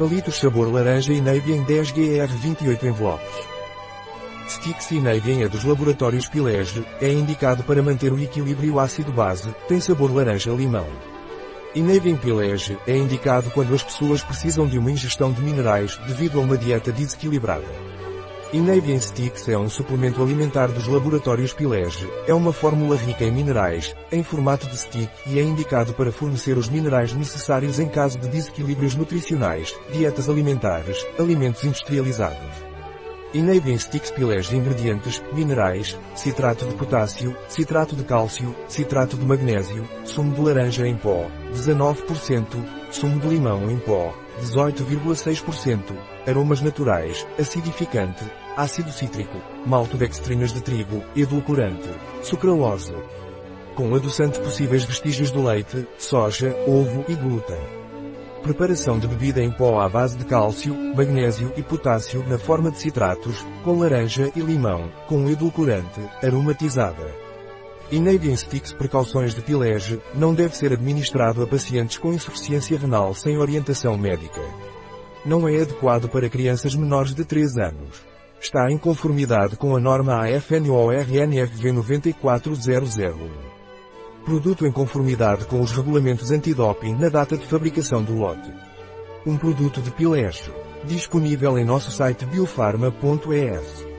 Palitos sabor laranja e Nabian 10 GR 28 envelopes. Stix Inavian é dos laboratórios Pilege, é indicado para manter o equilíbrio ácido-base, tem sabor laranja-limão. Inavian Pilege é indicado quando as pessoas precisam de uma ingestão de minerais devido a uma dieta desequilibrada. Inavian Sticks é um suplemento alimentar dos laboratórios Pilege. É uma fórmula rica em minerais, em formato de stick, e é indicado para fornecer os minerais necessários em caso de desequilíbrios nutricionais, dietas alimentares, alimentos industrializados. Inavian Sticks Pilege Ingredientes, minerais, citrato de potássio, citrato de cálcio, citrato de magnésio, sumo de laranja em pó, 19%, sumo de limão em pó, 18,6%, aromas naturais, acidificante, ácido cítrico, maltodextrinas de trigo, edulcorante, sucralose. Com adoçante possíveis vestígios do leite, soja, ovo e glúten. Preparação de bebida em pó à base de cálcio, magnésio e potássio na forma de citratos, com laranja e limão, com edulcorante, aromatizada. Inadian Sticks Precauções de Pilege, não deve ser administrado a pacientes com insuficiência renal sem orientação médica. Não é adequado para crianças menores de 3 anos. Está em conformidade com a norma AFNORNFV 94001. Produto em conformidade com os regulamentos antidoping na data de fabricação do lote. Um produto de Pilege. Disponível em nosso site biofarma.es.